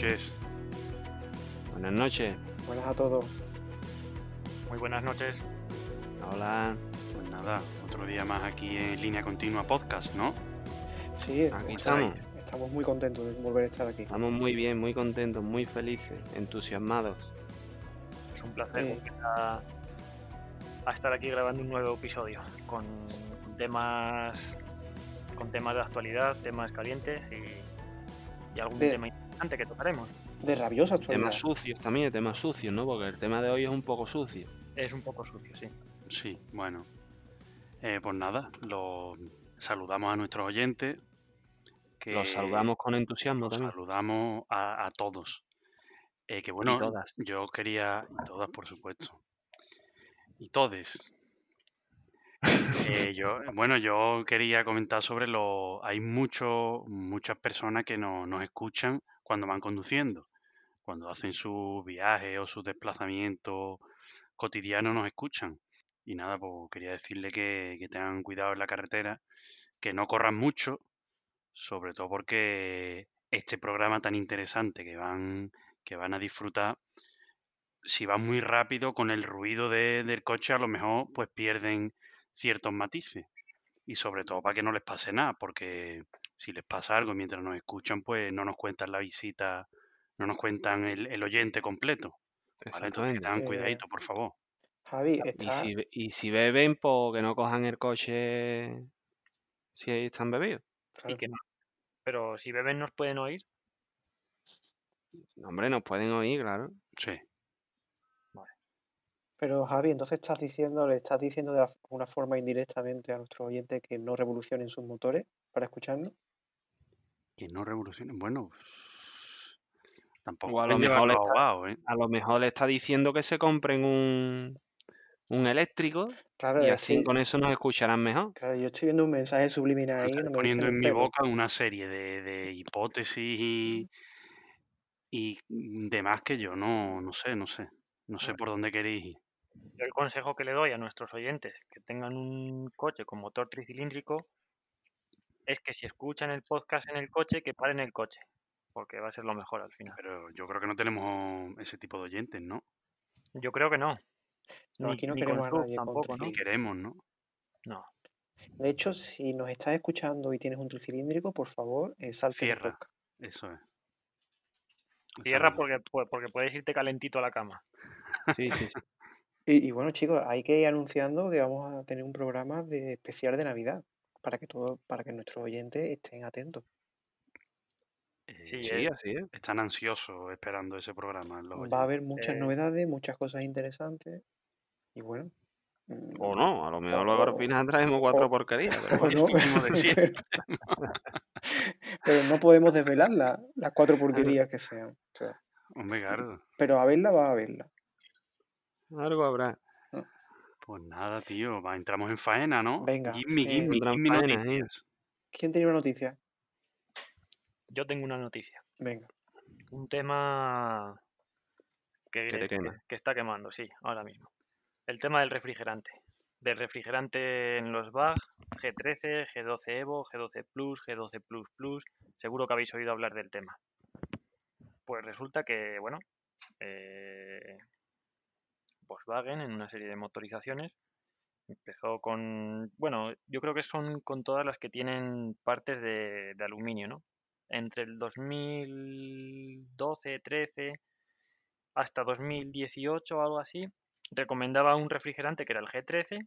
buenas noches. Buenas noches. Buenas a todos. Muy buenas noches. Hola. Pues nada, otro día más aquí en línea continua podcast, ¿no? Sí, Aquí estamos, estamos. muy contentos de volver a estar aquí. Estamos muy bien, muy contentos, muy felices, entusiasmados. Es un placer Eh. a, a estar aquí grabando un nuevo episodio con, temas con temas de actualidad, temas calientes y, y algún De- tema interesante que tocaremos. De rabiosa actualidad. Temas sucios también, temas sucios, ¿no? Porque el tema de hoy es un poco sucio. Es un poco sucio, sí. Sí, bueno. Eh, pues nada, lo saludamos a nuestros oyentes. Que Los saludamos con entusiasmo los también. saludamos a, a todos. Eh, que bueno, todas. yo quería, y todas por supuesto, y todes. Eh, yo, bueno, yo quería comentar sobre lo, hay mucho, muchas personas que no, nos escuchan cuando van conduciendo, cuando hacen sus viajes o sus desplazamientos cotidianos nos escuchan. Y nada, pues quería decirle que, que tengan cuidado en la carretera, que no corran mucho, sobre todo porque este programa tan interesante que van, que van a disfrutar, si van muy rápido con el ruido de- del coche, a lo mejor pues pierden ciertos matices. Y sobre todo para que no les pase nada, porque si les pasa algo mientras nos escuchan, pues no nos cuentan la visita, no nos cuentan el, el oyente completo. ¿vale? Entonces tengan Eh, cuidadito, por favor. Javi, Y está... si, be- y si beben, pues que no cojan el coche si ahí están bebidos. claro, Y que no. Pero si beben nos pueden oír. Hombre, nos pueden oír, claro. Sí. Pero Javi, entonces estás diciendo, le estás diciendo de una forma indirectamente a nuestros oyentes que no revolucionen sus motores para escucharnos. Que no revolucionen. Bueno, tampoco a lo mejor le está- ¿eh? A lo mejor le está diciendo que se compren un, un eléctrico Claro, y es así que- con eso nos escucharán mejor. claro, yo estoy viendo un mensaje subliminal ahí. No poniendo en mi boca una serie de, de hipótesis y, y demás que yo no, no sé, no sé. No sé Bueno. por dónde queréis ir. Yo el consejo que le doy a nuestros oyentes que tengan un coche con motor tricilíndrico es que si escuchan el podcast en el coche, que paren el coche, porque va a ser lo mejor al final. Pero yo creo que no tenemos ese tipo de oyentes, ¿no? Yo creo que no. No, Ni- aquí no ni queremos con a nadie tampoco, ¿no? Ni queremos, ¿no? No. De hecho, si nos estás escuchando y tienes un tricilíndrico, por favor, eh, salte Cierra. Eso es. Cierra porque, pu- porque puedes irte calentito a la cama. Sí, sí, sí. Y, y bueno, chicos, hay que ir anunciando que vamos a tener un programa de especial de Navidad para que todo, para que nuestros oyentes estén atentos. Eh, Sí, Sí, eh, así es. Están ansiosos esperando ese programa. los Va a haber muchas Eh, novedades, muchas cosas interesantes. Y bueno. mm, O no, a lo mejor luego al final traemos cuatro o- porquerías. pero no, de pero no podemos desvelar la- las cuatro porquerías que sean. o sea, Hombre, claro. pero a verla va a verla. Algo habrá. Pues nada, tío. Va, entramos en faena, ¿no? Venga, Gimme, eh, gimme, Entra en gimme faena, ¿eh? noticias. ¿Quién tenía una noticia? yo tengo una noticia. Venga. Un tema que, Que te que- quema. que está quemando, sí, ahora mismo. El tema del refrigerante. Del refrigerante en los BAG, G13, G12 Evo, G12 Plus, G12 Plus Plus. Seguro que habéis oído hablar del tema. Pues resulta que, bueno, eh, Volkswagen en una serie de motorizaciones empezó con, bueno, yo creo que son con todas las que tienen partes de, aluminio, ¿no? Entre el 2012, 13 hasta 2018 o algo así, recomendaba un refrigerante que era el G13,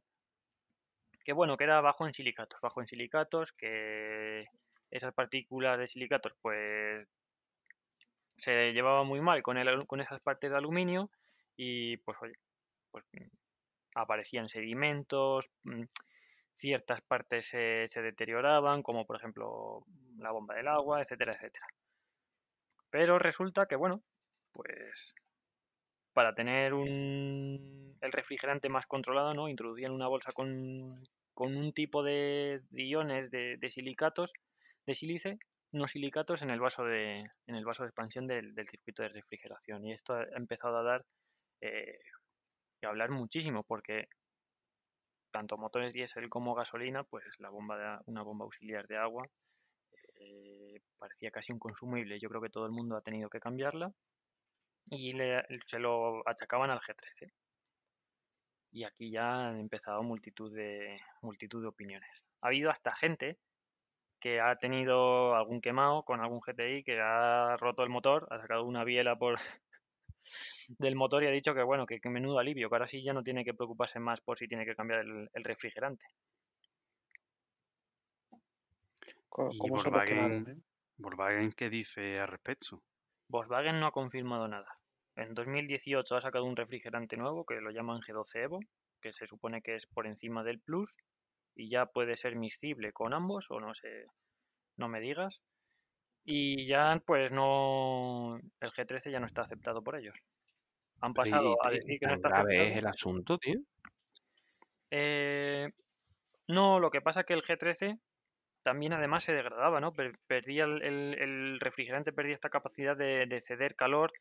que bueno, que era bajo en silicatos, bajo en silicatos, que esas partículas de silicatos pues se llevaba muy mal con, el, con esas partes de aluminio y pues oye, pues mm, aparecían sedimentos, mm, ciertas partes se, deterioraban, como por ejemplo la bomba del agua, etcétera, etcétera. Pero resulta que, bueno, pues para tener un, el refrigerante más controlado, ¿no? Introducían una bolsa con, con un tipo de, iones de, silicatos, de sílice, no silicatos en el vaso de, en el vaso de expansión del, del circuito de refrigeración. Y esto ha empezado a dar eh, hablar muchísimo, porque tanto motores diésel como gasolina, pues la bomba de, una bomba auxiliar de agua, eh, parecía casi inconsumible. Yo creo que todo el mundo ha tenido que cambiarla y le- se lo achacaban al G13. Y aquí ya han empezado multitud de, multitud de opiniones. Ha habido hasta gente que ha tenido algún quemado con algún GTI que ha roto el motor, ha sacado una biela por del motor y ha dicho que bueno, que, que menudo alivio, que ahora sí ya no tiene que preocuparse más por si tiene que cambiar el, el refrigerante. Y ¿Cómo quemados, Volkswagen? Volkswagen, ¿qué dice al respecto? Volkswagen no ha confirmado nada. En 2018 ha sacado un refrigerante nuevo que lo llaman G12 Evo, que se supone que es por encima del Plus y ya puede ser miscible con ambos o no sé, no me digas. Y ya pues no, el G13 ya no está aceptado por ellos. Han pasado a decir que no está aceptado. es el asunto, tío. Eh, no, lo que pasa es que el G13 también además se degradaba, ¿no? Per- Perdía el, el- el refrigerante, perdía esta capacidad de, de ceder calor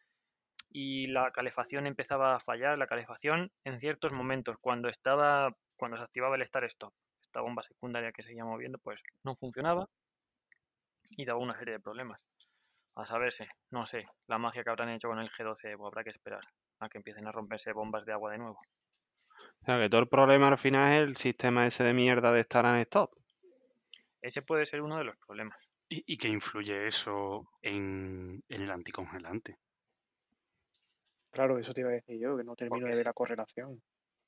y la calefacción empezaba a fallar. La calefacción en ciertos momentos, cuando estaba, cuando se activaba el start stop, esta bomba secundaria que seguía moviendo, pues no funcionaba y daba una serie de problemas. A saberse, no sé, la magia que habrán hecho con el G12 Evo, habrá que esperar a que empiecen a romperse bombas de agua de nuevo. O sea, que todo el problema al final es el sistema ese de mierda de estar en stop. Ese puede ser uno de los problemas. ¿Y, y qué influye eso en, en el anticongelante? Claro, eso te iba a decir yo, que no termino Porque de ver la correlación.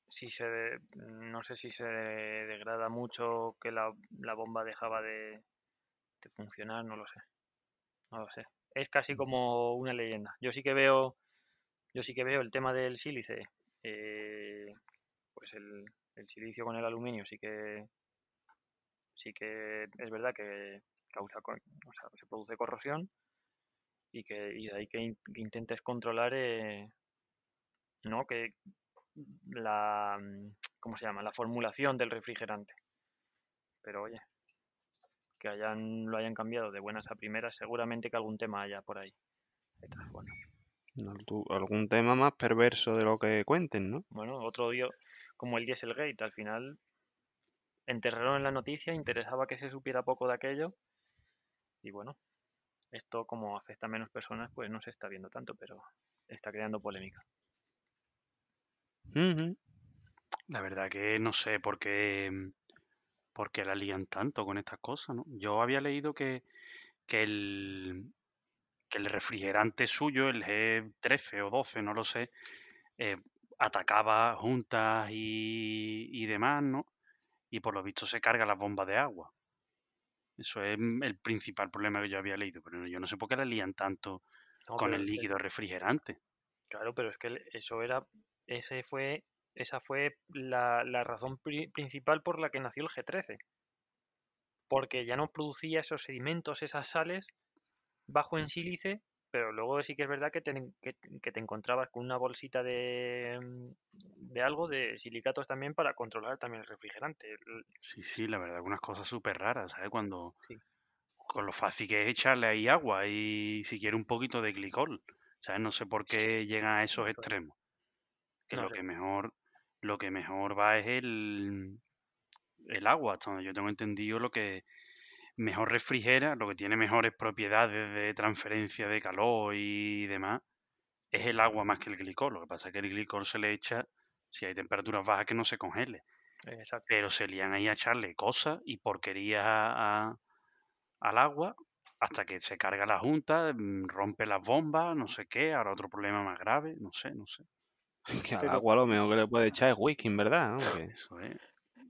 si se de- no sé si se degrada mucho que la, la bomba dejaba de, funcionar, no lo sé. No lo sé. Es casi como una leyenda. Yo sí que veo, yo sí que veo el tema del sílice, eh, pues el, el silicio con el aluminio sí que sí que es verdad que causa, o sea, se produce corrosión y que y de ahí que, in- que intentes controlar, eh, ¿no? Que la, mm, ¿cómo se llama? La formulación del refrigerante. Pero oye, que hayan, lo hayan cambiado de buenas a primeras, seguramente que algún tema haya por ahí. Bueno, Algún tema más perverso de lo que cuenten, ¿no? bueno, otro día, como el Dieselgate, al final enterraron en la noticia, interesaba que se supiera poco de aquello. Y bueno, esto como afecta a menos personas, pues no se está viendo tanto, pero está creando polémica. La verdad que no sé por qué, por qué la lían tanto con estas cosas, ¿no? Yo había leído que, que el, que el refrigerante suyo, el G13 o 12, no lo sé, eh, atacaba juntas y, y demás, ¿no? Y por lo visto se carga las bombas de agua. Eso es mm, el principal problema que yo había leído, pero yo no sé por qué la lían tanto No, con el es- líquido refrigerante. Claro, pero es que eso era, ese fue, esa fue la, la razón pri- principal por la que nació el G13. Porque ya no producía esos sedimentos, esas sales bajo en sílice, pero luego sí que es verdad que te, en- que, que te encontrabas con una bolsita de, mm, de algo, de silicatos también para controlar también el refrigerante. Sí, sí, la verdad, unas cosas súper raras, ¿sabes? Cuando Sí. con lo fácil que es echarle ahí agua y si quiere un poquito de glicol, ¿sabes? No sé por qué llegan a esos extremos. Que No lo sé. que mejor, lo que mejor va es el, el agua, hasta donde yo tengo entendido lo que mejor refrigera, lo que tiene mejores propiedades de transferencia de calor y demás, es el agua más que el glicol. Lo que pasa es que el glicol se le echa si hay temperaturas bajas que no se congele. Exacto. Pero se lían ahí a echarle cosas y porquerías a- a- al agua hasta que se carga la junta, mm, rompe las bombas, no sé qué, ahora otro problema más grave, no sé, no sé. Que al Pero- agua lo mejor que le puede echar es whisky, en verdad.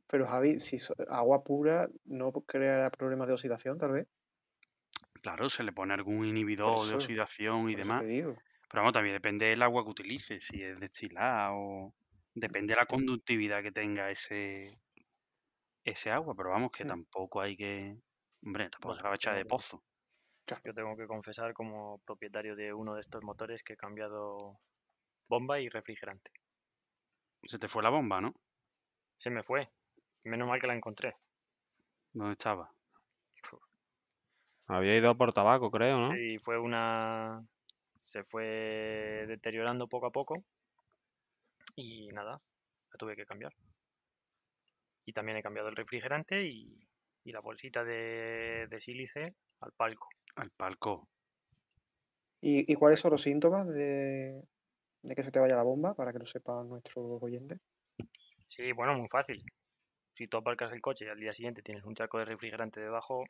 Pero Javi, si agua pura no creará problemas de oxidación, tal vez. Claro, se le pone algún inhibidor de eso, oxidación y Por eso demás. te digo. Pero vamos, también depende del agua que utilice, si es destilada o... Depende de la conductividad que tenga ese, ese agua, pero vamos, que Mm. tampoco hay que... Hombre, tampoco se la va a echar de pozo. Yo tengo que confesar como propietario de uno de estos motores que he cambiado bomba y refrigerante. Se te fue la bomba, ¿no? Se me fue. Menos mal que la encontré. ¿Dónde estaba? Había ido a por tabaco, creo, ¿no? Y fue una... Se fue deteriorando poco a poco. Y nada, la tuve que cambiar. Y también he cambiado el refrigerante y, y la bolsita de, de sílice al palco. Al palco. ¿Y, y cuáles son los síntomas de, de que se te vaya la bomba para que lo sepan nuestros oyentes? Sí, bueno, muy fácil. Si tú aparcas el coche y al día siguiente tienes un charco de refrigerante debajo,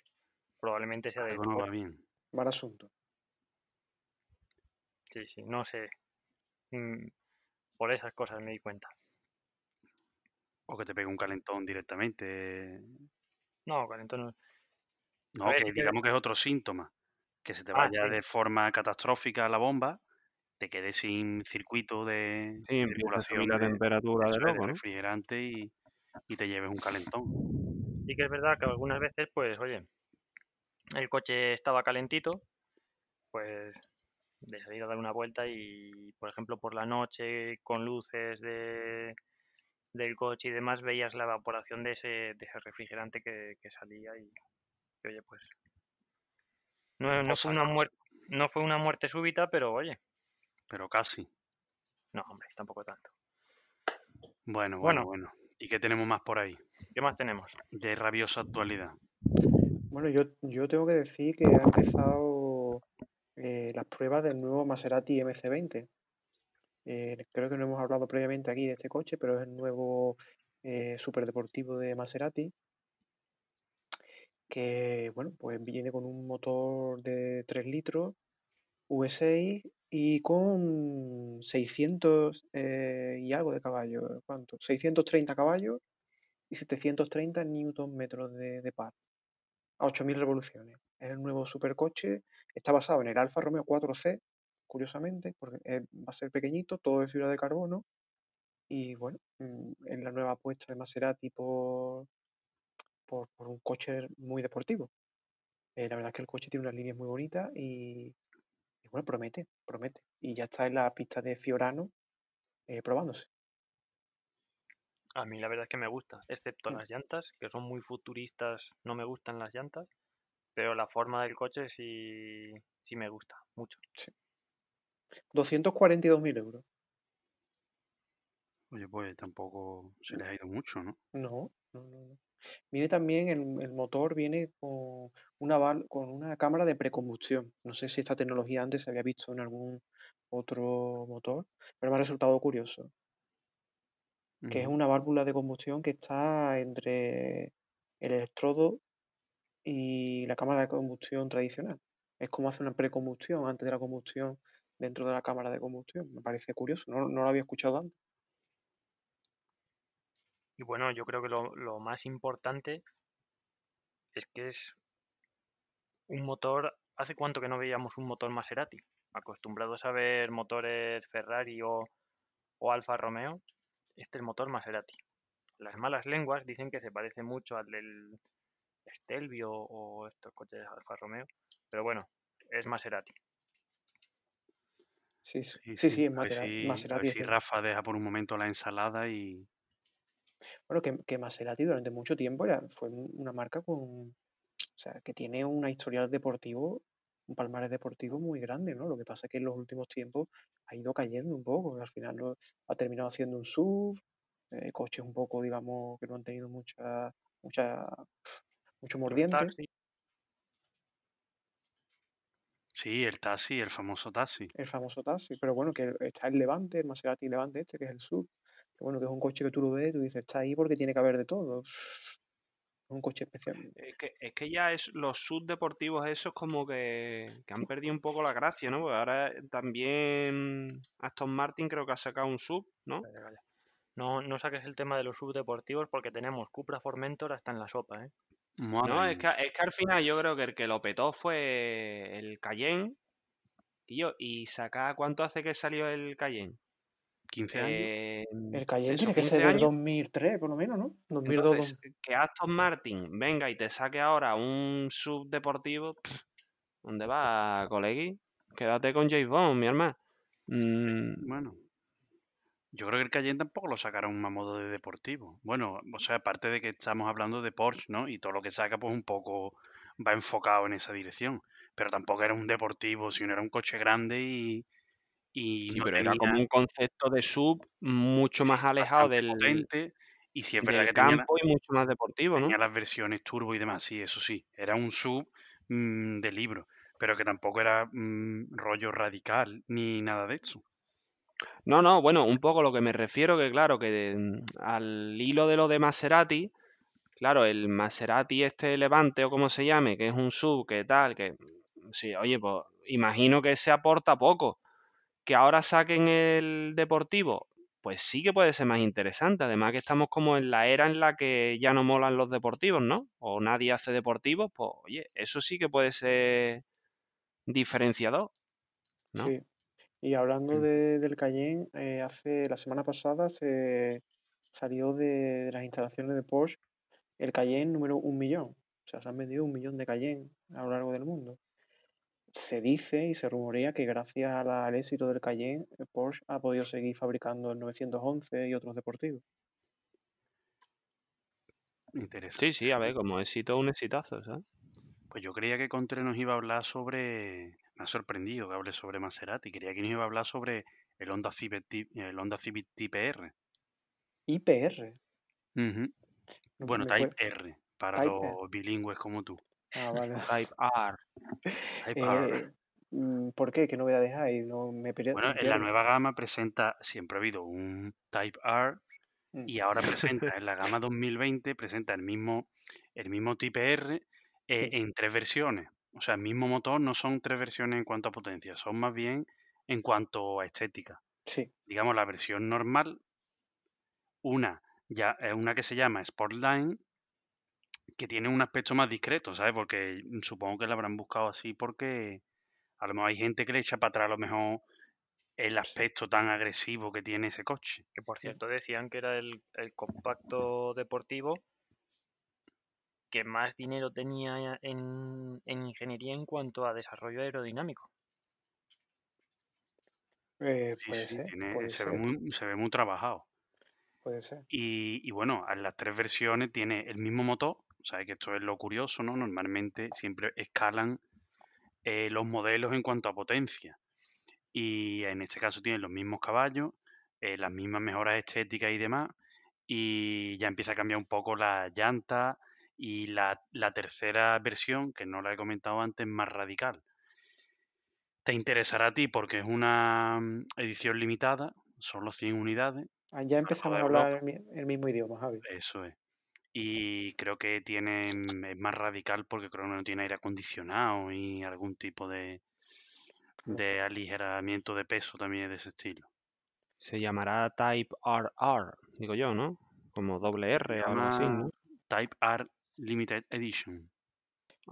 probablemente sea de Algo no va bien. Mal asunto. Sí, sí, no sé. Mm, Por esas cosas me di cuenta. O que te pegue un calentón directamente. No, calentón no. No, ver, que digamos que es otro síntoma. Que se te Ah, vaya sí. de forma catastrófica la bomba, te quedes sin circuito de Sí, circulación la de, temperatura de de refrigerante y, y te lleves un calentón. Sí que es verdad que algunas veces, pues, oye, el coche estaba calentito, pues de salir a dar una vuelta y, por ejemplo, por la noche con luces de, del coche y demás, veías la evaporación de ese, de ese refrigerante que, que salía y, y, oye, pues no, no fue una muerte, no fue una muerte súbita, pero oye, Pero casi. no, hombre, tampoco tanto. Bueno, Bueno. bueno, bueno. ¿Y qué tenemos más por ahí? ¿Qué más tenemos? De rabiosa actualidad. Bueno, yo, yo tengo que decir que ha empezado eh, las pruebas del nuevo Maserati MC20. Eh, creo que no hemos hablado previamente aquí de este coche, pero es el nuevo eh, superdeportivo de Maserati. Que, bueno, pues viene con un motor de 3 litros, V6 y con 600 eh, y algo de caballos. ¿Cuánto? 630 caballos y 730 newton metros de, par a 8.000 revoluciones. Es el nuevo supercoche. Está basado en el Alfa Romeo 4C, curiosamente, porque es- va a ser pequeñito, todo de fibra de carbono. Y bueno, mm, es la nueva apuesta de Maserati por, por, un coche muy deportivo. Eh, la verdad es que el coche tiene unas líneas muy bonitas y bueno, promete, promete. Y ya está en la pista de Fiorano eh, probándose. A mí la verdad es que me gusta, excepto Mm. las llantas, que son muy futuristas, no me gustan las llantas, pero la forma del coche sí, sí me gusta mucho. 242.000 euros. Oye, pues tampoco se les ha ido mucho, ¿no? No, no, no, no. Viene también, el, el motor viene con una, val- con una cámara de precombustión. No sé si esta tecnología antes se había visto en algún otro motor, pero me ha resultado curioso, que es Ujú. una válvula de combustión que está entre el electrodo y la cámara de combustión tradicional. Es como hace una precombustión antes de la combustión dentro de la cámara de combustión. Me parece curioso, no, no lo había escuchado antes. Y bueno, yo creo que lo, lo más importante es que es un motor. ¿Hace cuánto que no veíamos un motor Maserati? Acostumbrados a ver motores Ferrari o, o Alfa Romeo, este es el motor Maserati. Las malas lenguas dicen que se parece mucho al del Stelvio o estos coches Alfa Romeo, pero bueno, es Maserati. Sí, sí, Sí, sí, sí. Maserati. ver si es- Rafa deja por un momento la ensalada y. Bueno, que, que Maserati durante mucho tiempo era, fue un- una marca con, o sea, que tiene una historial deportivo, un palmarés deportivo muy grande, ¿no? Lo que pasa es que en los últimos tiempos ha ido cayendo un poco, al final lo- ha terminado haciendo un SUV, eh, coches un poco, digamos, que no han tenido mucha, mucha, mucho mordiente, Sí, el taxi, el famoso taxi. el famoso taxi, pero bueno, que está el Levante, el Maserati Levante este, que es el SUV, que bueno, que es un coche que tú lo ves y tú dices, está ahí porque tiene que haber de todo, es un coche especial. Es que, es que ya es los subdeportivos esos como que, que han perdido un poco la gracia, ¿no? Porque ahora también Aston Martin creo que ha sacado un sub, ¿no? Vale, vale. No, no saques el tema de los subdeportivos porque tenemos Cupra Formentor hasta en la sopa, ¿eh? Madre No, es que, es que al final yo creo que el que lo petó fue el Cayenne. Y yo, ¿y saca cuánto hace que salió el Cayenne? 15 años. Eh, El Cayenne eso, tiene que 15 ser del años. 2003, por lo menos, ¿no? 2002, Entonces, que Aston Martin venga y te saque ahora un subdeportivo, pff, ¿dónde va, colegui? Quédate con James Bond, mi hermano. Mm, Bueno, yo creo que el Cayenne tampoco lo sacaron a modo de deportivo. Bueno, o sea, aparte de que estamos hablando de Porsche, ¿no? Y todo lo que saca, pues un poco va enfocado en esa dirección. Pero tampoco era un deportivo, sino era un coche grande y, y sí, no pero era como un concepto de sub mucho más alejado del... potente Y si es del verdad que tenía, campo y mucho más deportivo, ¿no? tenía las versiones turbo y demás, sí, eso sí, era un sub mm, de libro, pero que tampoco era mm, rollo radical ni nada de eso. No, no, bueno, un poco lo que me refiero que claro, que mm, al hilo de lo de Maserati, claro, el Maserati este Levante o como se llame, que es un sub, que tal, que mm, sí, oye, pues imagino que se aporta poco. Que ahora saquen el deportivo, pues sí que puede ser más interesante. Además que estamos como en la era en la que ya no molan los deportivos, ¿no? O nadie hace deportivos, pues oye, eso sí que puede ser diferenciador. ¿no? Sí. Y hablando de- del Cayenne, eh, hace la semana pasada se salió de, de las instalaciones de Porsche el Cayenne número un millón. O sea, se han vendido un millón de Cayenne a lo largo del mundo. Se dice y se rumorea que gracias a la- al éxito del Cayenne, eh, Porsche ha podido seguir fabricando el 911 y otros deportivos. Interesante. Sí, sí, a ver, como éxito, un exitazo, ¿sabes? Pues yo creía que Contre nos iba a hablar sobre. Me ha sorprendido que hable sobre Maserati. Creía que nos iba a hablar sobre el Honda Civic, el Honda Civic Type R. IPR. No, Bueno, Type puede- R, para Type los bilingües como tú. Ah, vale. Type R. Type R. Eh, mm, ¿por qué? ¿Qué novedades hay? No, me Bueno, en la nueva gama presenta, siempre ha habido un Type R Mm. y ahora presenta, en la gama 2020, presenta el mismo, el mismo Type R eh, Sí. en tres versiones. O sea, el mismo motor no son tres versiones en cuanto a potencia, son más bien en cuanto a estética. Sí, Digamos, la versión normal, una, ya, es una que se llama Sportline, que tiene un aspecto más discreto, ¿sabes? Porque supongo que la habrán buscado así porque a lo mejor hay gente que le echa para atrás a lo mejor el aspecto tan agresivo que tiene ese coche. Que por cierto decían que era el, el compacto deportivo que más dinero tenía en, en ingeniería en cuanto a desarrollo aerodinámico. eh, Sí, puede sí, ser, tiene- puede se, ve muy, se ve muy trabajado. puede ser. Y, y bueno, en las tres versiones tiene el mismo motor. Sabes que esto es lo curioso, ¿no? Normalmente siempre escalan eh, los modelos en cuanto a potencia. Y en este caso tienen los mismos caballos, eh, las mismas mejoras estéticas y demás. Y ya empieza a cambiar un poco la llanta. Y la, la tercera versión, que no la he comentado antes, más radical. Te interesará a ti porque es una mm, edición limitada, solo 100 unidades. Ah, ya empezamos a hablar el, mi- el mismo idioma, Javi. Eso es. Y creo que tiene, mm, es más radical porque creo que no tiene aire acondicionado y algún tipo de, de aligeramiento de peso también de ese estilo. Se llamará Type RR, digo yo, ¿no? Como doble R o algo así, ¿no? Type R Limited Edition.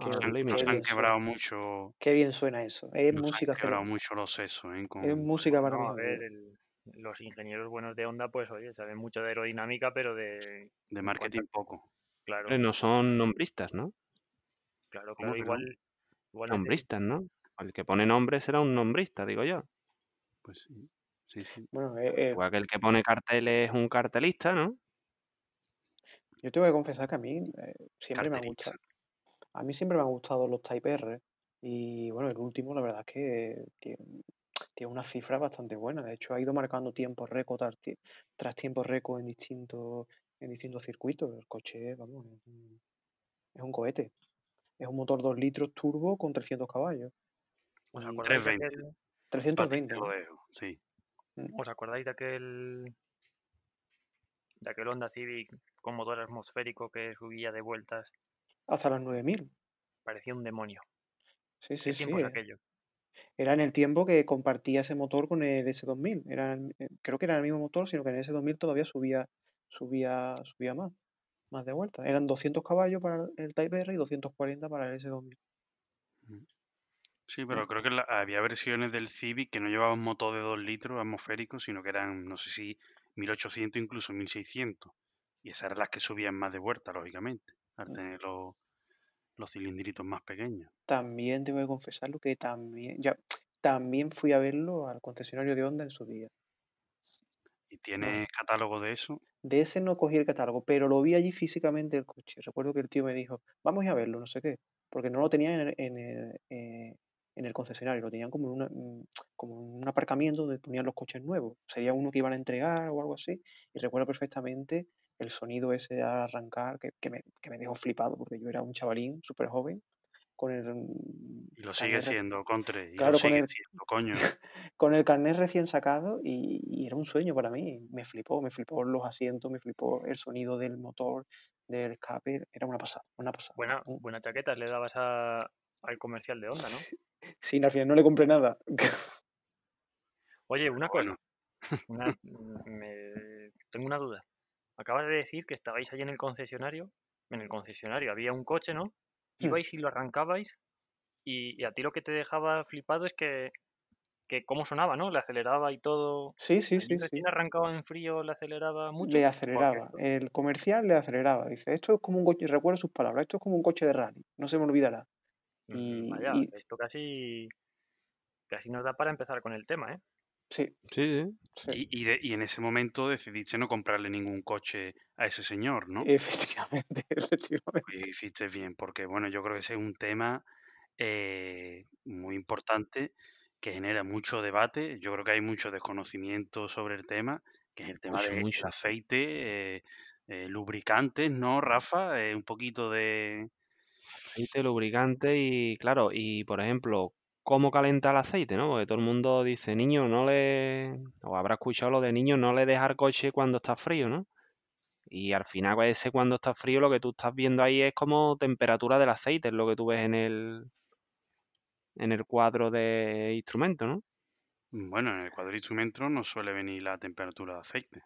R Nos han- nos quebrado suena. mucho, Qué bien suena eso. Es nos han música, quebrado mucho los sesos ¿eh? es música para No, mis a ver, el- los ingenieros buenos de Honda, pues oye, saben mucho de aerodinámica, pero de... de en cuanto marketing poco. Claro, Hombre, no son nombristas, ¿no? claro, ¿Cómo claro, igual... igual Nombristas, ¿no? El que pone nombre será un nombrista, digo yo. Pues sí, sí, sí. Bueno, eh, eh, Igual que el que pone carteles es un cartelista, ¿no? Yo te voy a confesar que a mí eh, siempre me Cartelista. gustado, a mí siempre me han gustado los Type R y bueno, el último la verdad es que tiene, tiene unas cifras bastante buenas. De hecho, ha ido marcando tiempos récord tras, tras tiempos récord en distintos, en distintos circuitos. El coche, vamos, es un, es un cohete. Es un motor 2 litros turbo con 300 caballos. ¿Os Y acordáis de 320. aquel, 320, Fácil te ¿no? lo dejo, sí. Mm. os acordáis de aquel de aquel Honda Civic con motor atmosférico que subía de vueltas? Hasta las 9000. Parecía un demonio. Sí, ¿Qué sí, sí. eh. aquello? Era en el tiempo que compartía ese motor con el S2000. Era, eh, creo que era el mismo motor, sino que en el S2000 todavía subía, subía, subía más, más de vuelta. Eran 200 caballos para el Type R y 240 para el S2000. Sí, pero Mm. creo que la- había versiones del Civic que no llevaban motor de 2 litros atmosférico, sino que eran, no sé si 1800, incluso 1600. Y esas eran las que subían más de vuelta, lógicamente, al tener los, los cilindritos más pequeños. También te voy a confesarlo que también, ya, también fui a verlo al concesionario de Honda en su día. ¿Y No, tienes catálogo de eso? de ese no cogí el catálogo, pero lo vi allí físicamente el coche. Recuerdo que el tío me dijo, vamos a verlo, no sé qué, porque no lo tenían en el, en eh, en el concesionario, lo tenían como una- mm, como un aparcamiento donde ponían los coches nuevos. Sería uno que iban a entregar o algo así. Y recuerdo perfectamente el sonido ese al arrancar que, que me, que me dejó flipado porque yo era un chavalín súper joven con el Y lo sigue siendo, Contre, y lo Claro, con el- siendo, coño. con el carnet recién sacado y, y era un sueño para mí. Me flipó, me flipó los asientos, me flipó el sonido del motor, del escape. Era una pasada, una pasada. Buena, buena chaqueta le dabas a- al comercial de Honda, ¿no? Sí, al final no le compré nada. Oye, una cosa. Una- me- tengo una duda. Acabas de decir que estabais allí en el concesionario. En el concesionario había un coche, ¿no? Hmm. Ibais y lo arrancabais y, y a ti lo que te dejaba flipado es que, que cómo sonaba, ¿no? Le aceleraba y todo. Sí, sí, sí, sí. arrancaba en frío, le aceleraba mucho. Le aceleraba. El comercial le aceleraba. Dice, esto es como un coche, recuerdo sus palabras, esto es como un coche de rally, no se me olvidará. Y, Vaya, y- esto casi, casi nos da para empezar con el tema, ¿eh? sí, Sí, sí. sí, y, y de- y en ese momento decidiste no comprarle ningún coche a ese señor, ¿no? efectivamente, efectivamente. Y hiciste bien, porque bueno, yo creo que ese es un tema eh, muy importante que genera mucho debate. Yo creo que hay mucho desconocimiento sobre el tema, que es el tema del mucho. aceite, eh, eh, lubricantes, ¿no, Rafa? Eh, un poquito de... Aceite, lubricante y claro, y por ejemplo, ¿cómo calenta el aceite, no? Porque todo el mundo dice, niño, no le... O habrá escuchado lo de niño, no le dejar coche cuando está frío, ¿no? Y al final pues, ese cuando está frío lo que tú estás viendo ahí es como temperatura del aceite, es lo que tú ves en el en el cuadro de instrumento, ¿no? Bueno, en el cuadro de instrumentos no suele venir la temperatura de aceite.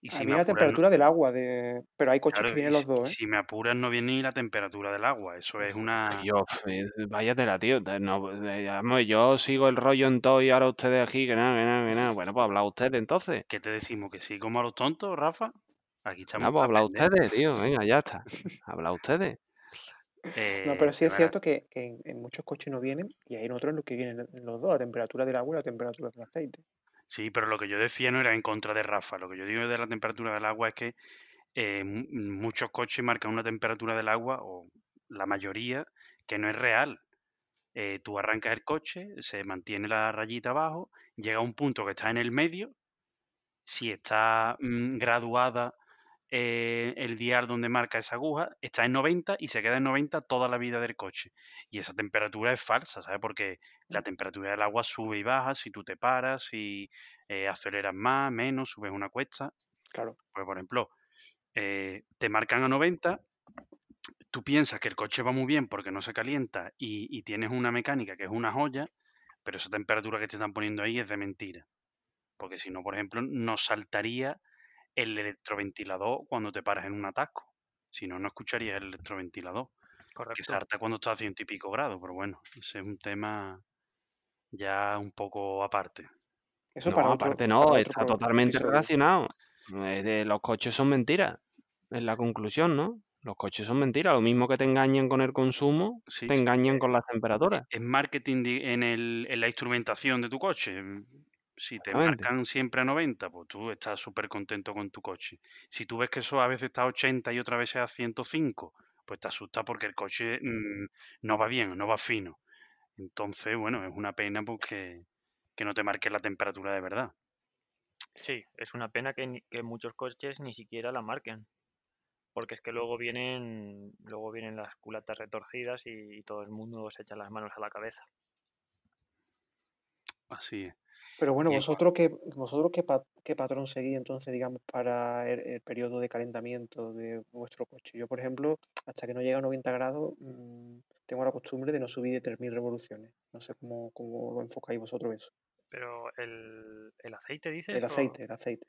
Y A si me la no- temperatura del agua, de... pero hay coches claro, que vienen los dos, ¿eh? si me apuras no viene ni la temperatura del agua. Eso es una... Yo, eh, váyatela, tío. No, yo sigo el rollo en todo y ahora ustedes aquí, que nada, que nada, que nada. Bueno, pues habla ustedes entonces. ¿Qué te decimos? ¿Que sí como a los tontos, Rafa? Aquí estamos pues habla ustedes, tío. Venga, ya está. Habla ustedes. No, Eh, pero sí es cierto que, que en, en muchos coches no vienen y hay en otros en los que vienen los dos, la temperatura del agua y la temperatura del aceite. Sí, pero lo que yo decía no era en contra de Rafa. Lo que yo digo de la temperatura del agua es que eh, mu- muchos coches marcan una temperatura del agua, o la mayoría, que no es real. Eh, tú arrancas el coche, se mantiene la rayita abajo, llega a un punto que está en el medio. Si está mm, graduada eh, el dial donde marca esa aguja, está en 90 y se queda en 90 toda la vida del coche. Y esa temperatura es falsa, ¿sabes? Porque la temperatura del agua sube y baja si tú te paras, si eh, aceleras más, menos, subes una cuesta. Claro, Pues, por ejemplo, eh, te marcan a 90, tú piensas que el coche va muy bien porque no se calienta y, y tienes una mecánica que es una joya, pero esa temperatura que te están poniendo ahí es de mentira. Porque si no, por ejemplo, no saltaría el electroventilador cuando te paras en un atasco. Si no, no escucharías el electroventilador, que Correcto. salta cuando está a ciento y pico grados. Pero bueno, ese es un tema ya un poco aparte. eso No, para otro, aparte no, está totalmente relacionado. De- los coches son mentiras. Es la conclusión, ¿no? Los coches son mentiras. Lo mismo que te engañan con el consumo, Sí, te sí, engañan con las temperaturas. es marketing en, el, en la instrumentación de tu coche. Si te marcan siempre a 90, pues tú estás súper contento con tu coche. Si tú ves que eso a veces está a 80 y otra vez a 105, pues te asusta porque el coche mm, no va bien, no va fino. Entonces, bueno, es una pena porque que no te marque la temperatura de verdad. Sí, es una pena que, ni- que muchos coches ni siquiera la marquen. Porque es que luego vienen, luego vienen las culatas retorcidas y, y todo el mundo se echa las manos a la cabeza. Así es. Pero bueno, vosotros qué, vosotros qué, pa- qué patrón seguís entonces, digamos, para el, el periodo de calentamiento de vuestro coche. Yo, por ejemplo, hasta que no llega a 90 grados, mm, tengo la costumbre de no subir de 3.000 revoluciones. No sé cómo, cómo lo enfocáis vosotros eso. Pero el, el aceite, dices, El o aceite, el aceite.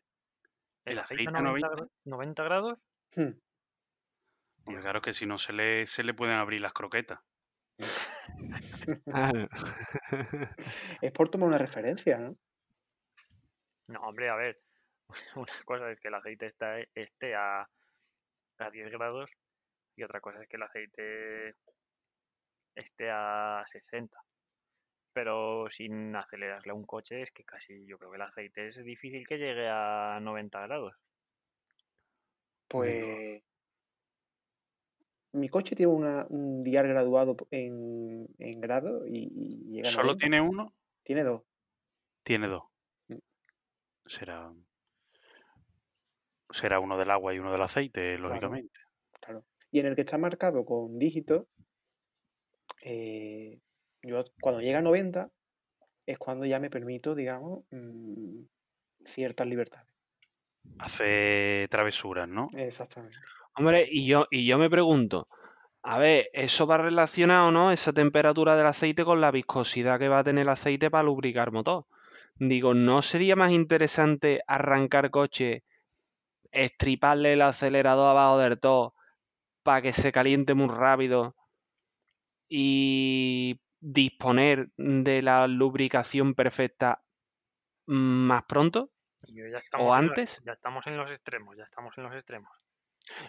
el aceite a aceite a 90, 90, gra- 90 grados, Hmm, claro que si no se le, se le pueden abrir las croquetas. Es por tomar una referencia, ¿no? no, hombre, a ver, una cosa es que el aceite está, esté a, a 10 grados y otra cosa es que el aceite esté a 60. Pero sin acelerarle a un coche es que casi yo creo que el aceite es difícil que llegue a 90 grados. Pues mi coche tiene una, un dial graduado en, en grado y, y llega ¿Solo 90. tiene uno? Tiene dos. Tiene dos. Mm. Será. será uno del agua y uno del aceite, lógicamente. Claro. Y en el que está marcado con dígitos, eh, yo cuando llega a 90 es cuando ya me permito, digamos, mm, ciertas libertades. Hace travesuras, ¿no? Exactamente. Hombre, y yo, y yo me pregunto, a ver, ¿eso va relacionado, no? Esa temperatura del aceite con la viscosidad que va a tener el aceite para lubricar motor. Digo, ¿no sería más interesante arrancar coche, estriparle el acelerador abajo del todo para que se caliente muy rápido y disponer de la lubricación perfecta más pronto? Y yo ya estamos en la- antes? ya estamos en los extremos, ya estamos en los extremos.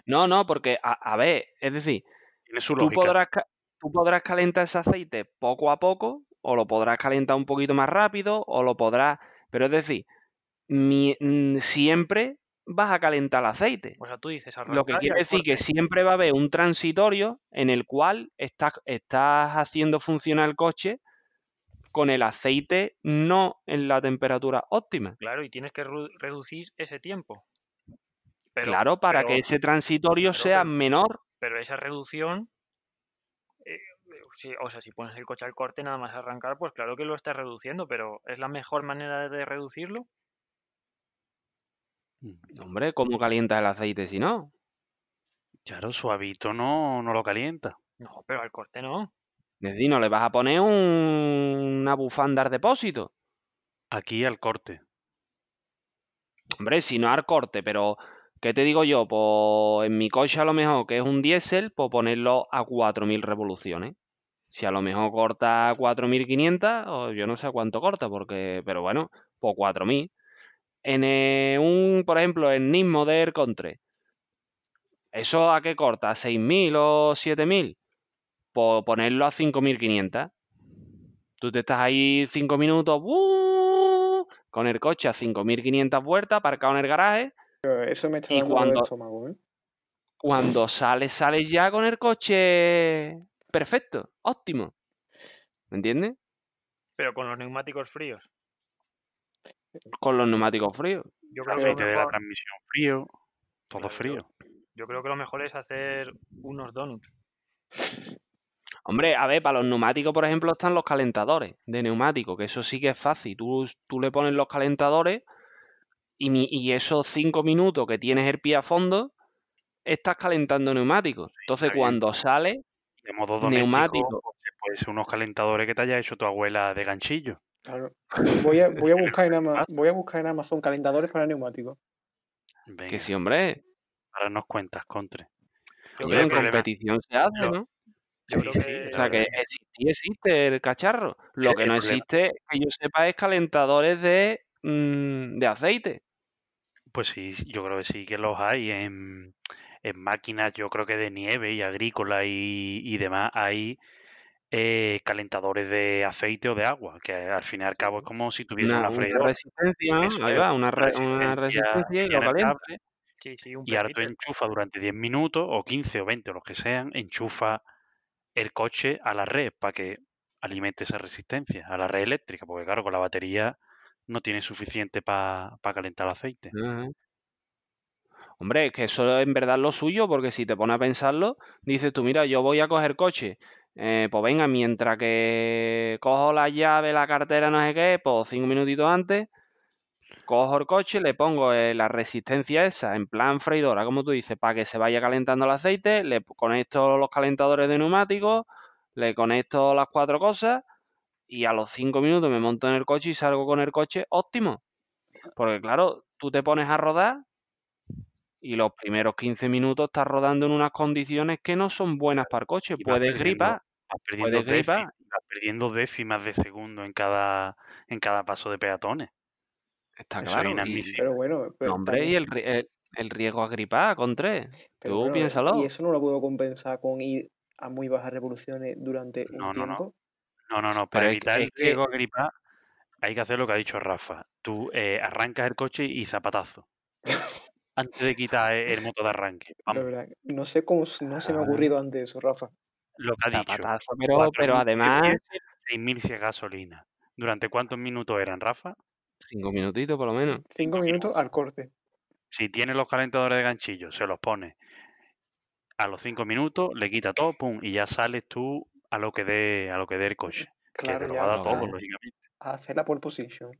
No, no, porque, a, a ver, es decir, tú podrás, ca- tú podrás calentar ese aceite poco a poco, o lo podrás calentar un poquito más rápido, o lo podrás. Pero es decir, mi- mm, siempre vas a calentar el aceite. O sea, tú dices Lo que quiere decir que siempre va a haber un transitorio en el cual estás, estás haciendo funcionar el coche con el aceite no en la temperatura óptima. Claro, y tienes que reducir ese tiempo. Pero, claro, para pero- que ese transitorio sea pero- menor. pero esa reducción, eh, sí, o sea, si pones el coche al corte nada más arrancar, pues claro que lo estás reduciendo, pero ¿es la mejor manera de reducirlo? Mm. Hombre, ¿cómo calientas el aceite si no? Claro, suavito no, no lo calienta. No, pero al corte no. Es decir, no le vas a poner un- una bufanda al depósito. Aquí al corte. Hombre, si no al corte, pero ¿qué te digo yo? Pues en mi coche a lo mejor, que es un diésel, pues ponerlo a 4.000 revoluciones. Si a lo mejor corta 4.500, o yo no sé cuánto corta, porque, pero bueno, pues 4.000. En eh, un, por ejemplo, en Nismo de Aircon 3, ¿eso a qué corta? ¿A 6.000 o 7.000? Pues ponerlo a 5.500. Tú te estás ahí 5 minutos ¡buuu! con el coche a 5.500 vueltas, aparcado en el garaje. Eso me está Y dando cuando- estómago, ¿eh? Cuando sales, sales ya con el coche perfecto, óptimo. ¿Me entiendes? Pero con los neumáticos fríos. Con los neumáticos fríos. Yo El creo, que de la transmisión frío, todo Claro, frío. yo creo que lo mejor es hacer unos donuts. Hombre, a ver, para los neumáticos, por ejemplo, están los calentadores de neumáticos, que eso sí que es fácil. Tú, tú le pones los calentadores y, mi- y esos cinco minutos que tienes el pie a fondo, estás calentando neumáticos. Entonces, cuando sale, De modo doméstico, Neumático. pues, puede ser unos calentadores que te haya hecho tu abuela de ganchillo. Claro. Voy a, voy a buscar en Ama- voy a buscar en Amazon calentadores para neumáticos. Venga, que sí, hombre, ahora nos cuentas, Contre. Yo oye, en problema- competición se hace, ¿no? Yo Sí, creo sí, que- O sea, que existe, existe el cacharro. Lo que no problema- existe, que yo sepa, es calentadores de, mm, de aceite. Pues sí, yo creo que sí que los hay en, en máquinas, yo creo que de nieve y agrícola y, y demás, hay eh, calentadores de aceite o de agua, que al fin y al cabo es como si tuviese Una, una una freidora. resistencia, Ahí va, una, re- una resistencia y lo calienta. Sí, sí, y ahora tú enchufas durante 10 minutos o 15 o 20 o los que sean, enchufa el coche a la red para que alimente esa resistencia, a la red eléctrica, porque claro, con la batería no tiene suficiente para calentar el aceite. Hombre, es que eso en verdad lo suyo, porque si te pones a pensarlo, dices tú, mira, yo voy a coger coche, eh, pues venga, mientras que cojo la llave, la cartera, no sé qué, pues cinco minutitos antes, cojo el coche, le pongo eh, la resistencia esa, en plan freidora, como tú dices, para que se vaya calentando el aceite, le conecto los calentadores de neumáticos, le conecto las cuatro cosas, y a los cinco minutos me monto en el coche y salgo con el coche óptimo. Porque claro, tú te pones a rodar y los primeros 15 minutos estás rodando en unas condiciones que no son buenas para el coche. Puedes perdiendo- gripar, vas perdiendo, puedes gripar. décimas, perdiendo décimas de segundo en cada, en cada paso de peatones. Está Eso es claro. Y. Pero bueno, pero y el, el, el riesgo a gripar, con tres. pero Tú bueno, piénsalo. Y eso no lo puedo compensar con ir a muy bajas revoluciones durante un No, tiempo. No, no, no. Pero Para evitar es el que- riesgo a gripar, hay que hacer lo que ha dicho Rafa. Tú eh, arrancas el coche y zapatazo. Antes de quitar e- el motor de arranque. Verdad, no sé cómo no se me ha ocurrido antes eso, Rafa. lo que ha dicho. Zapatazo, pero, 4.000 pero si es además, diésel, 6.000 si es gasolina. ¿Durante cuántos minutos eran, Rafa? cinco minutitos por lo menos. Cinco minutos al corte. Si tiene los calentadores de ganchillo, se los pone a los cinco minutos, le quita todo, pum, y ya sales tú a lo que dé, a lo que dé el coche. que Claro, te lo va a dar todo, lógicamente. a hacer la pole position.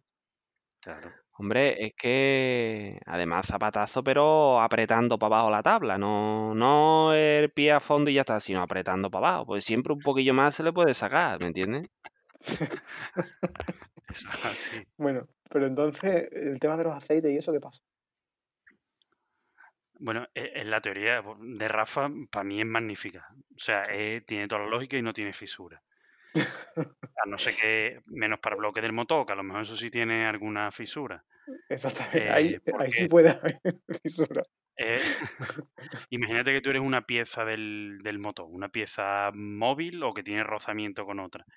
Claro. Hombre, es que además zapatazo, pero apretando para abajo la tabla, no, no el pie a fondo y ya está, sino apretando para abajo. Pues siempre un poquillo más se le puede sacar, ¿me entiendes? Eso es así. Bueno, pero entonces el tema de los aceites y eso, ¿qué pasa? Bueno, e- en la teoría de Rafa, para mí es magnífica. O sea, tiene toda la lógica y no tiene fisura. A no ser que, menos para bloque del motor, que a lo mejor eso sí tiene alguna fisura. Exactamente. Ahí, Eh, ahí sí porque puede haber fisura. eh, imagínate que tú eres una pieza del, del motor, una pieza móvil o que tiene rozamiento con otra,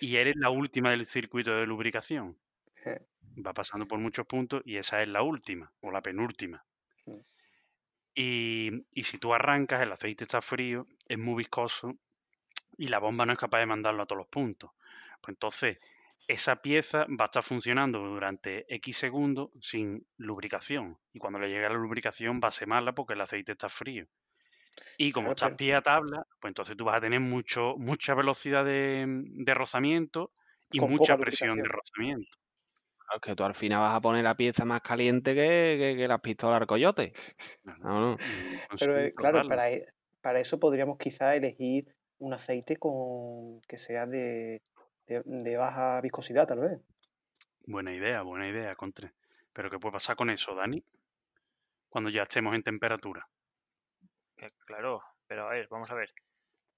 y eres la última del circuito de lubricación. Va pasando por muchos puntos y esa es la última o la penúltima. Y, y si tú arrancas, el aceite está frío, es muy viscoso y la bomba no es capaz de mandarlo a todos los puntos. Pues entonces, esa pieza va a estar funcionando durante X segundos sin lubricación. Y cuando le llegue la lubricación va a ser mala porque el aceite está frío. Y como Claro, estás pero pie a tabla, pues entonces tú vas a tener mucho, mucha velocidad de, de rozamiento y con mucha presión de rozamiento. Claro, Es que tú al final vas a poner la pieza más caliente que, que, que las pistolas al coyote. No, no. Pero eh, claro, para, e- para eso podríamos quizá elegir un aceite con que sea de, de, de baja viscosidad, tal vez. Buena idea, buena idea, Contre. Pero ¿qué puede pasar con eso, Dani? Cuando ya estemos en temperatura. Eh, Claro, pero a ver, vamos a ver.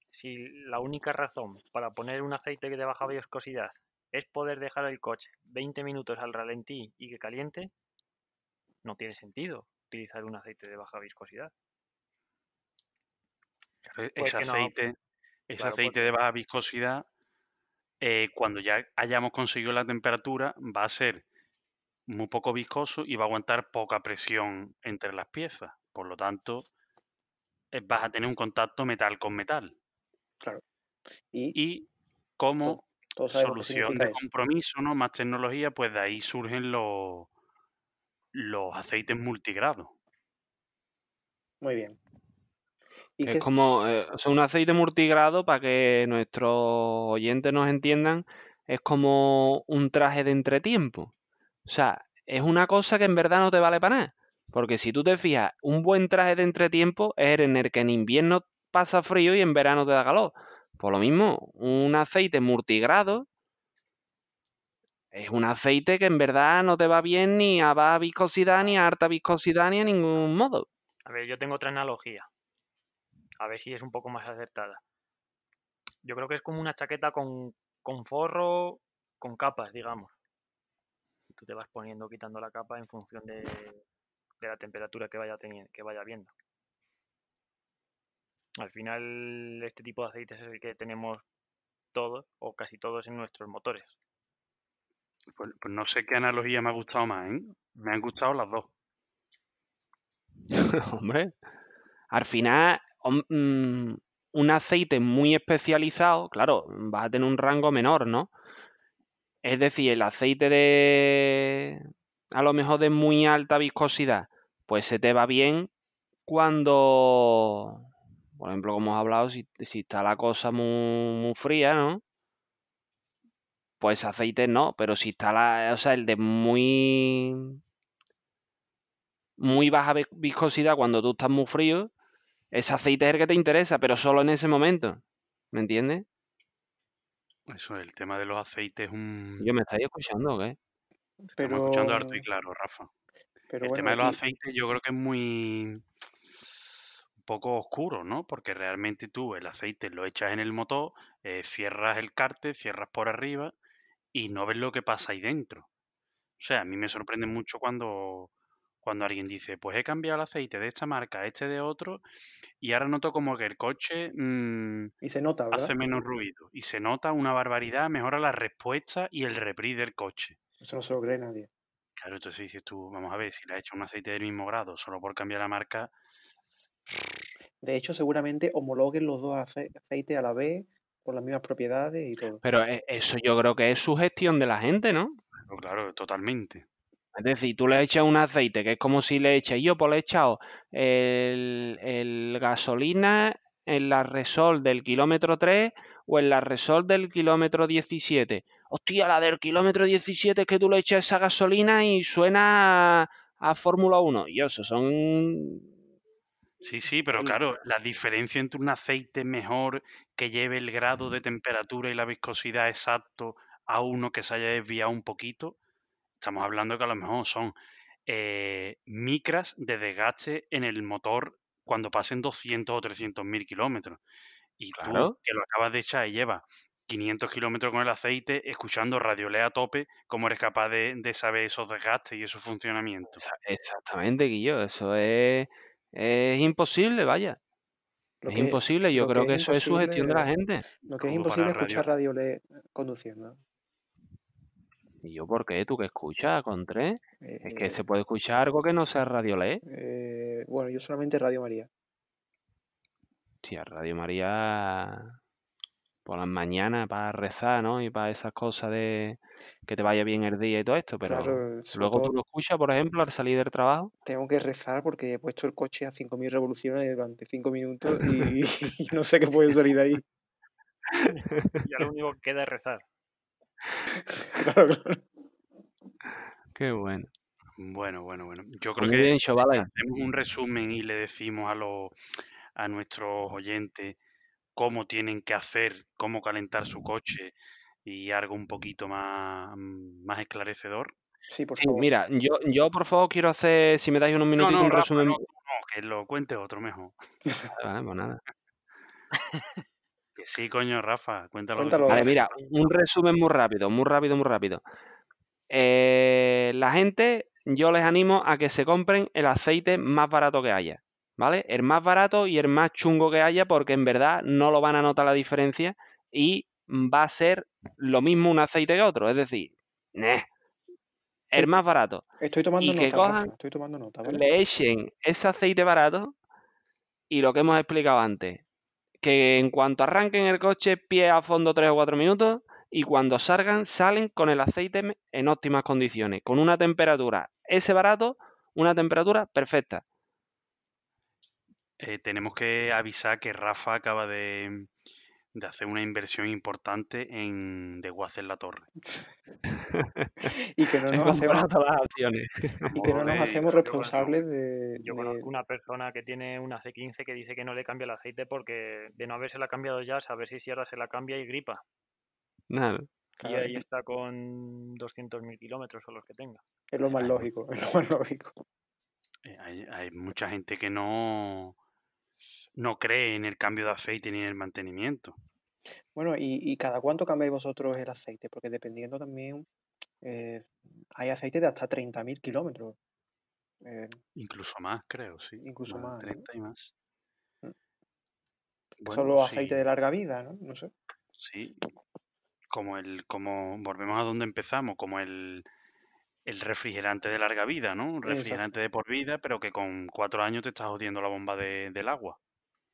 Si la única razón para poner un aceite que de baja viscosidad es poder dejar el coche 20 minutos al ralentí y que caliente, no tiene sentido utilizar un aceite de baja viscosidad. Claro, e- Pues ese no, aceite, ese claro, aceite porque de baja viscosidad, eh, cuando ya hayamos conseguido la temperatura, va a ser muy poco viscoso y va a aguantar poca presión entre las piezas. Por lo tanto, eh, vas a tener un contacto metal con metal. Claro. Y Y como todos solución de eso. compromiso, ¿no? Más tecnología, pues de ahí surgen los, los aceites multigrados. Muy bien. ¿Y Es como, eh, o sea, un aceite multigrado, para que nuestros oyentes nos entiendan, es como un traje de entretiempo. O sea, es una cosa que en verdad no te vale para nada. Porque si tú te fijas, un buen traje de entretiempo es el en el que en invierno pasa frío y en verano te da calor. Por lo mismo, un aceite multigrado es un aceite que en verdad no te va bien ni a baja viscosidad, ni a alta viscosidad, ni a ningún modo. A ver, yo tengo otra analogía. A ver si es un poco más acertada. Yo creo que es como una chaqueta con, con forro, con capas, digamos. Tú te vas poniendo, quitando la capa en función de, de la temperatura que vaya teniendo, que vaya viendo. Al final, este tipo de aceites es el que tenemos todos o casi todos en nuestros motores. Pues, pues no sé qué analogía me ha gustado más, ¿eh? Me han gustado las dos. Hombre, al final, mm, un aceite muy especializado, claro, vas a tener un rango menor, ¿no? Es decir, el aceite de, a lo mejor de muy alta viscosidad, pues se te va bien cuando, por ejemplo, como hemos hablado, si, si está la cosa muy, muy fría, ¿no? Pues aceite no, pero si está la, o sea, el de muy, muy baja vi- viscosidad cuando tú estás muy frío, ese aceite es el que te interesa, pero solo en ese momento. ¿Me entiendes? Eso, el tema de los aceites es un... ¿Yo me estáis escuchando o qué? Estamos escuchando harto y Pero, claro, Rafa. pero El tema de los y aceites yo creo que es muy poco oscuro, ¿no? Porque realmente tú el aceite lo echas en el motor, eh, cierras el cárter, cierras por arriba y no ves lo que pasa ahí dentro. O sea, a mí me sorprende mucho cuando, cuando alguien dice, pues he cambiado el aceite de esta marca a este de otro y ahora noto como que el coche mm, y se nota, ¿verdad? hace menos ruido y se nota una barbaridad, mejora la respuesta y el reprise del coche. Eso no se lo cree nadie. Claro, entonces dices tú, vamos a ver, si le has hecho un aceite del mismo grado solo por cambiar la marca, De hecho, seguramente homologuen los dos ace- aceites a la vez, con las mismas propiedades y todo. Pero e- eso yo creo que es sugestión de la gente, ¿no? claro, claro, totalmente. Es decir, tú le echas un aceite, que es como si le echas, yo pues le he echado el, el gasolina en la Resol del kilómetro 3 o en la Resol del kilómetro 17. Hostia, la del kilómetro 17 es que tú le echas esa gasolina y suena a, a Fórmula 1. Y eso son... Sí, sí, pero claro, la diferencia entre un aceite mejor que lleve el grado de temperatura y la viscosidad exacto a uno que se haya desviado un poquito, estamos hablando que a lo mejor son eh, micras de desgaste en el motor cuando pasen 200 o 300 mil kilómetros. Y Claro. tú, que lo acabas de echar y llevas 500 kilómetros con el aceite, escuchando radiolea a tope, ¿cómo eres capaz de, de saber esos desgastes y esos funcionamientos? Exa- Exactamente, Guillo. Eso es, es imposible, vaya. Lo es que- imposible. Yo que creo es que eso es sugestión de la gente. Lo que es imposible es escuchar radio LED conduciendo. ¿Y yo por qué? ¿Tú qué escuchas, Contré? Es que Eh, se puede escuchar algo que no sea Radio LED. eh, bueno, yo solamente Radio María. Tía, Radio María por las mañanas para rezar, ¿no? Y para esas cosas de que te vaya bien el día y todo esto, pero Claro, luego tú lo escuchas, por ejemplo, al salir del trabajo. tengo que rezar porque he puesto el coche a 5.000 revoluciones durante 5 minutos y, y no sé qué puede salir de ahí. Ya lo único que queda es rezar. Claro, claro. Qué bueno. Bueno, bueno, bueno. Yo creo muy que bien, chavales. hacemos un resumen y le decimos a los a nuestros oyentes cómo tienen que hacer, cómo calentar su coche y algo un poquito más, más esclarecedor. Sí, por Sí, favor. mira, yo, yo por favor quiero hacer, si me dais unos No, minutitos, no, un Rafa, resumen. no, que lo cuente otro mejor. Vale, pues nada. Que sí, coño, Rafa, cuéntalo. Cuéntalo, Vale, mira, un resumen muy rápido, muy rápido, muy rápido. Eh, la gente, yo les animo a que se compren el aceite más barato que haya, ¿vale? El más barato y el más chungo que haya, porque en verdad no lo van a notar la diferencia y va a ser lo mismo un aceite que otro. Es decir, ¡neh! el más barato. Estoy tomando y que nota, cojan- Rafa, estoy tomando nota, ¿vale? Le echen ese aceite barato y lo que hemos explicado antes, que en cuanto arranquen el coche, pie a fondo 3 o 4 minutos y cuando salgan, salen con el aceite en óptimas condiciones, con una temperatura, ese barato, una temperatura perfecta. Eh, tenemos que avisar que Rafa acaba de, de hacer una inversión importante en de en la Torre. Y que no nos hacemos, todas las acciones. y que no nos hacemos responsables de, Yo conozco una persona que tiene una C15 que dice que no le cambia el aceite porque de no haberse la cambiado ya, saber si ahora se la cambia y gripa. Nada. Y ahí está con 200.000 kilómetros o los que tenga. Es lo más lógico, es lo más lógico. Eh, Hay, hay mucha gente que no, no cree en el cambio de aceite ni en el mantenimiento. Bueno, y, y cada cuánto cambiáis vosotros el aceite, porque dependiendo también, eh, hay aceite de hasta 30.000 kilómetros. Eh, Incluso más, creo, sí. Incluso más, ¿no? 30 y más. Mm. Bueno, sí, aceites de larga vida, ¿no? No sé. sí. Como el, como volvemos a donde empezamos, como el, el refrigerante de larga vida, ¿no? Un Exacto. refrigerante de por vida, pero que con cuatro años te estás jodiendo la bomba de- del agua.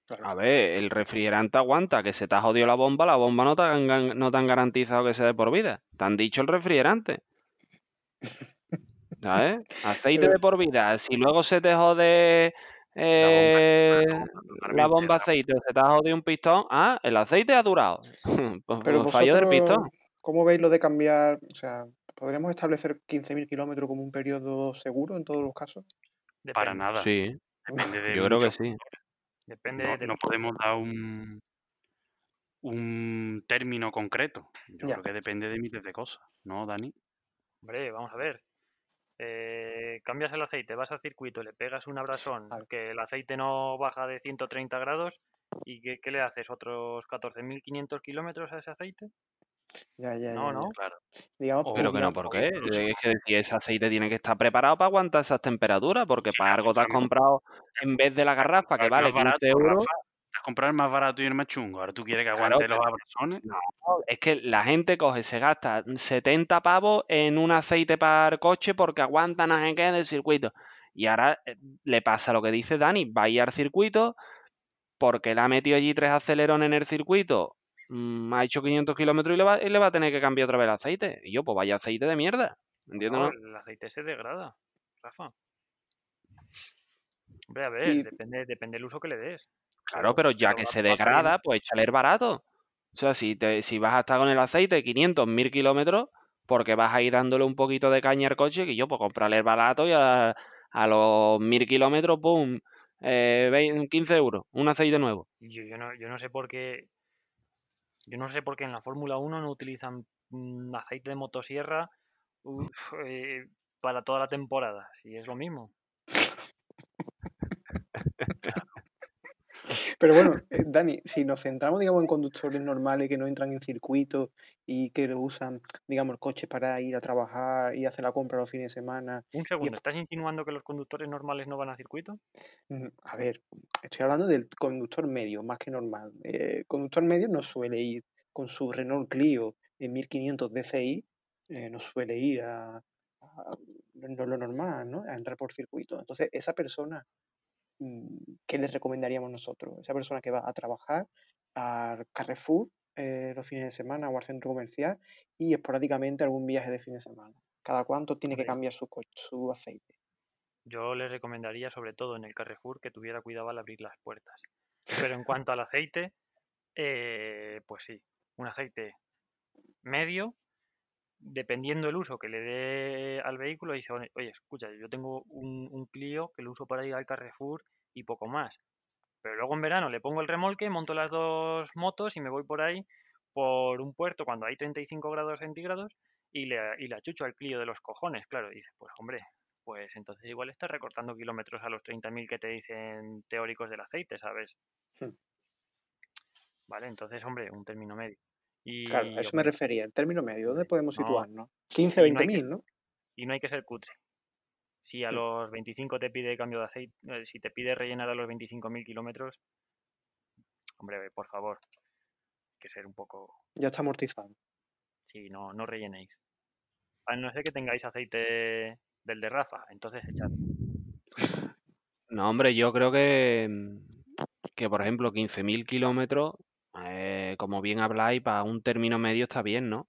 Claro. A ver, el refrigerante aguanta, que se te ha jodido la bomba, la bomba no te han, no te han garantizado que sea de por vida. Te han dicho el refrigerante. ¿Sabes? Aceite Pero- de por vida. Si luego se te jode eh, la bomba aceite o se te ha jodido un pistón, ah, el aceite ha durado. Pues, Pero pues fallo del vosotros, pistón. ¿cómo veis lo de cambiar? O sea, ¿podríamos establecer 15.000 kilómetros como un periodo seguro en todos los casos? Para Depende, nada. Sí, Depende de yo creo que sí. Depende no, de no podemos dar un, un término concreto. Yo Ya. creo que depende de miles de cosas, ¿no, Dani? Hombre, vamos a ver. Eh, cambias el aceite, vas al circuito, le pegas un abrasón, que el aceite no baja de 130 grados, ¿y qué, qué le haces? ¿Otros 14.500 kilómetros a ese aceite? Ya, ya, No, ya, no. Claro. Digamos, O- Pero que no, ¿por qué? Es que si ese aceite tiene que estar preparado para aguantar esas temperaturas, porque Sí, para algo te has comprado, en vez de la garrafa, que vale más barato, 15 euros, has comprado el más barato y el más chungo. Ahora tú quieres que Claro, aguante los abrazones. es que la gente coge, se gasta 70 pavos en un aceite para el coche porque aguanta no sé qué del circuito. Y ahora eh, le pasa lo que dice Dani, va a ir al circuito porque le ha metido allí tres acelerones en el circuito, mm, ha hecho 500 kilómetros y le, va, y le va a tener que cambiar otra vez el aceite. Y yo, pues vaya aceite de mierda. ¿Entiendes? No, no? el aceite se degrada, Rafa. Hombre, a ver, Y- depende, depende del uso que le des. Claro, pero ya pero que se degrada, pues échale el barato. O sea, si, te, si vas a estar con el aceite 500, 1000 kilómetros, porque vas a ir dándole un poquito de caña al coche, que yo, pues comprarle el barato y a, a los 1000 kilómetros, ¡pum! Eh, 20 15 euros, un aceite nuevo. Yo no, yo no sé por qué. Yo no sé por qué en la Fórmula 1 no utilizan mm, aceite de motosierra uf, eh, para toda la temporada. Si es lo mismo. Pero bueno, eh, Dani, si nos centramos, digamos, en conductores normales que no entran en circuitos y que lo usan, digamos, el coche para ir a trabajar y hacer la compra los fines de semana. Un segundo, ¿estás insinuando que los conductores normales no van a circuito? mm, A ver, estoy hablando del conductor medio, más que normal. Eh, conductor medio no suele ir con su Renault Clio en 1500 DCI, eh, no suele ir a, lo normal, ¿no? A entrar por circuito. Entonces, esa persona mm, ¿qué les recomendaríamos nosotros? Esa persona que va a trabajar al Carrefour eh, los fines de semana o al centro comercial y esporádicamente algún viaje de fin de semana. ¿Cada cuánto tiene que cambiar su, su aceite? Yo les recomendaría, sobre todo en el Carrefour, que tuviera cuidado al abrir las puertas. Pero en cuanto al aceite, eh, pues sí, un aceite medio, dependiendo el uso que le dé al vehículo, dice, oye, escucha, yo tengo un, un Clio que lo uso para ir al Carrefour y poco más. Pero luego en verano le pongo el remolque, monto las dos motos y me voy por ahí por un puerto cuando hay 35 grados centígrados y le, y le achucho al Clio de los cojones, claro. Y dices, pues hombre, pues entonces igual estás recortando kilómetros a los 30.000 que te dicen teóricos del aceite, ¿sabes? Hmm. Vale, entonces, hombre, un término medio. Y, Claro, a eso me refería, el término medio, ¿dónde podemos No, situarnos? 15, y no 20 hay que- mil, ¿no? y no hay que ser cutre. Si a Hmm. los 25 te pide cambio de aceite, eh, si te pide rellenar a los 25.000 kilómetros, hombre, por favor, hay que ser un poco, Ya está amortizado. si no, no rellenéis. A no ser que tengáis aceite del de Rafa, entonces echad. No, hombre, yo creo que, mm, que por ejemplo, 15.000 kilómetros, eh, como bien habláis, para un término medio está bien, ¿no?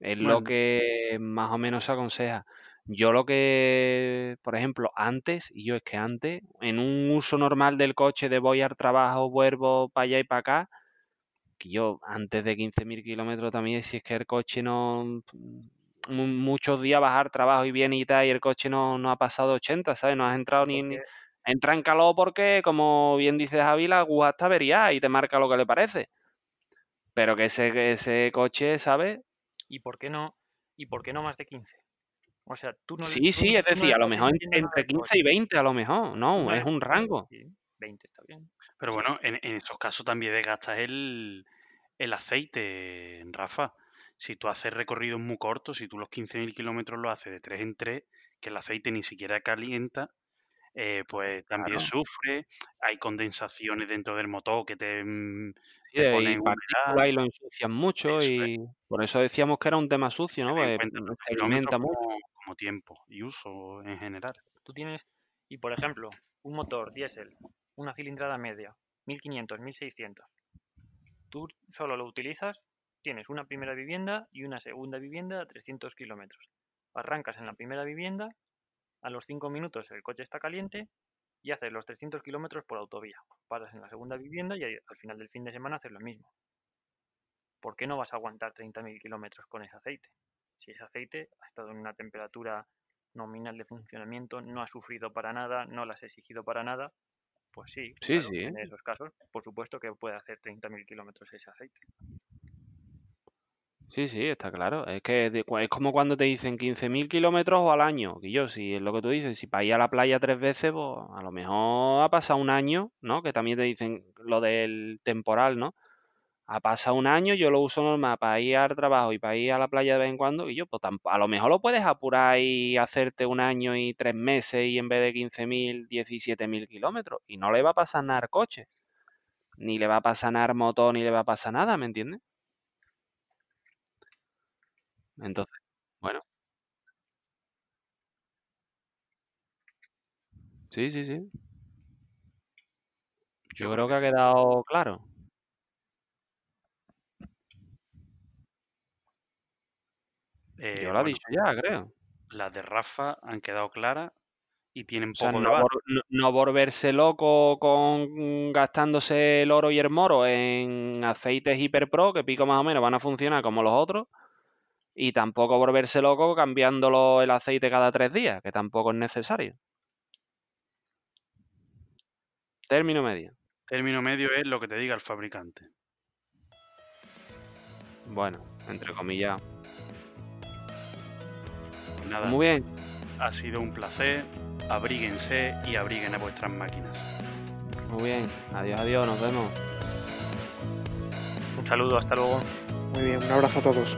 Es lo que más o menos se aconseja. Yo lo que, por ejemplo, antes, y yo es que antes, en un uso normal del coche de voy al trabajo, vuelvo para allá y para acá, que yo antes de 15.000 kilómetros también, si es que el coche no, mu- muchos días bajar trabajo y viene y tal, y el coche no, no ha pasado de 80, ¿sabes? No has entrado ni, ni- Porque, entra en calor porque, como bien dice Javi, la aguja está averiada y te marca lo que le parece. Pero que ese, que ese coche, ¿sabes? ¿Y por qué no? ¿Y por qué no más de 15? O sea, tú no le- Sí, tú sí, no- es no decir, a lo mejor entre al 15 coche. y 20, a lo mejor, no, no es un rango. Sí, 20 está bien. Pero bueno, en, en esos casos también desgastas el, el aceite, Rafa. Si tú haces recorridos muy cortos, si tú los 15.000 kilómetros lo haces de 3 en 3, que el aceite ni siquiera calienta, eh, pues también Claro. sufre. Hay condensaciones dentro del motor que te, mm, Sí, te y ponen partículas y lo ensucian mucho Eso es. y por eso decíamos que era un tema sucio, ¿no? Pues mm, alimenta mucho. como, como tiempo y uso en general. Tú tienes, y por ejemplo, un motor diésel, una cilindrada media, 1500, 1600. Tú solo lo utilizas, tienes una primera vivienda y una segunda vivienda a 300 kilómetros. Arrancas en la primera vivienda, a los 5 minutos el coche está caliente y haces los 300 kilómetros por autovía. Paras en la segunda vivienda y al final del fin de semana haces lo mismo. ¿Por qué no vas a aguantar 30.000 kilómetros con ese aceite? Si ese aceite ha estado en una temperatura nominal de funcionamiento, no ha sufrido para nada, no la has exigido para nada, pues sí, Sí, claro, sí. en esos casos, por supuesto que puede hacer 30.000 kilómetros ese aceite. Sí, sí, está claro. Es que es como cuando te dicen 15.000 kilómetros o al año. Y yo, si es lo que tú dices, si para ir a la playa tres veces, pues a lo mejor ha pasado un año, ¿no? Que también te dicen lo del temporal, ¿no? Ha pasado un año, yo lo uso normal para ir al trabajo y para ir a la playa de vez en cuando. Y yo, pues a lo mejor lo puedes apurar y hacerte un año y tres meses y en vez de 15.000, 17.000 kilómetros. Y no le va a pasar nada al coche. Ni le va a pasar nada al motor, ni le va a pasar nada, ¿me entiendes? Entonces, bueno. Sí, sí, sí. Yo creo que ha quedado claro. Eh, Yo lo he bueno, dicho ya, creo. las de Rafa han quedado claras y tienen O sea, poco no, vol- no- no volverse loco con gastándose el oro y el moro en aceites hiperpro, que pico más o menos van a funcionar como los otros. Y tampoco volverse loco cambiándolo el aceite cada tres días, que tampoco es necesario. Término medio. Término medio es lo que te diga el fabricante. Bueno, entre comillas. Pues nada, Muy bien. ha sido un placer. Abríguense y abriguen a vuestras máquinas. Muy bien. Adiós, adiós. Nos vemos. Un saludo, hasta luego. Muy bien, un abrazo a todos.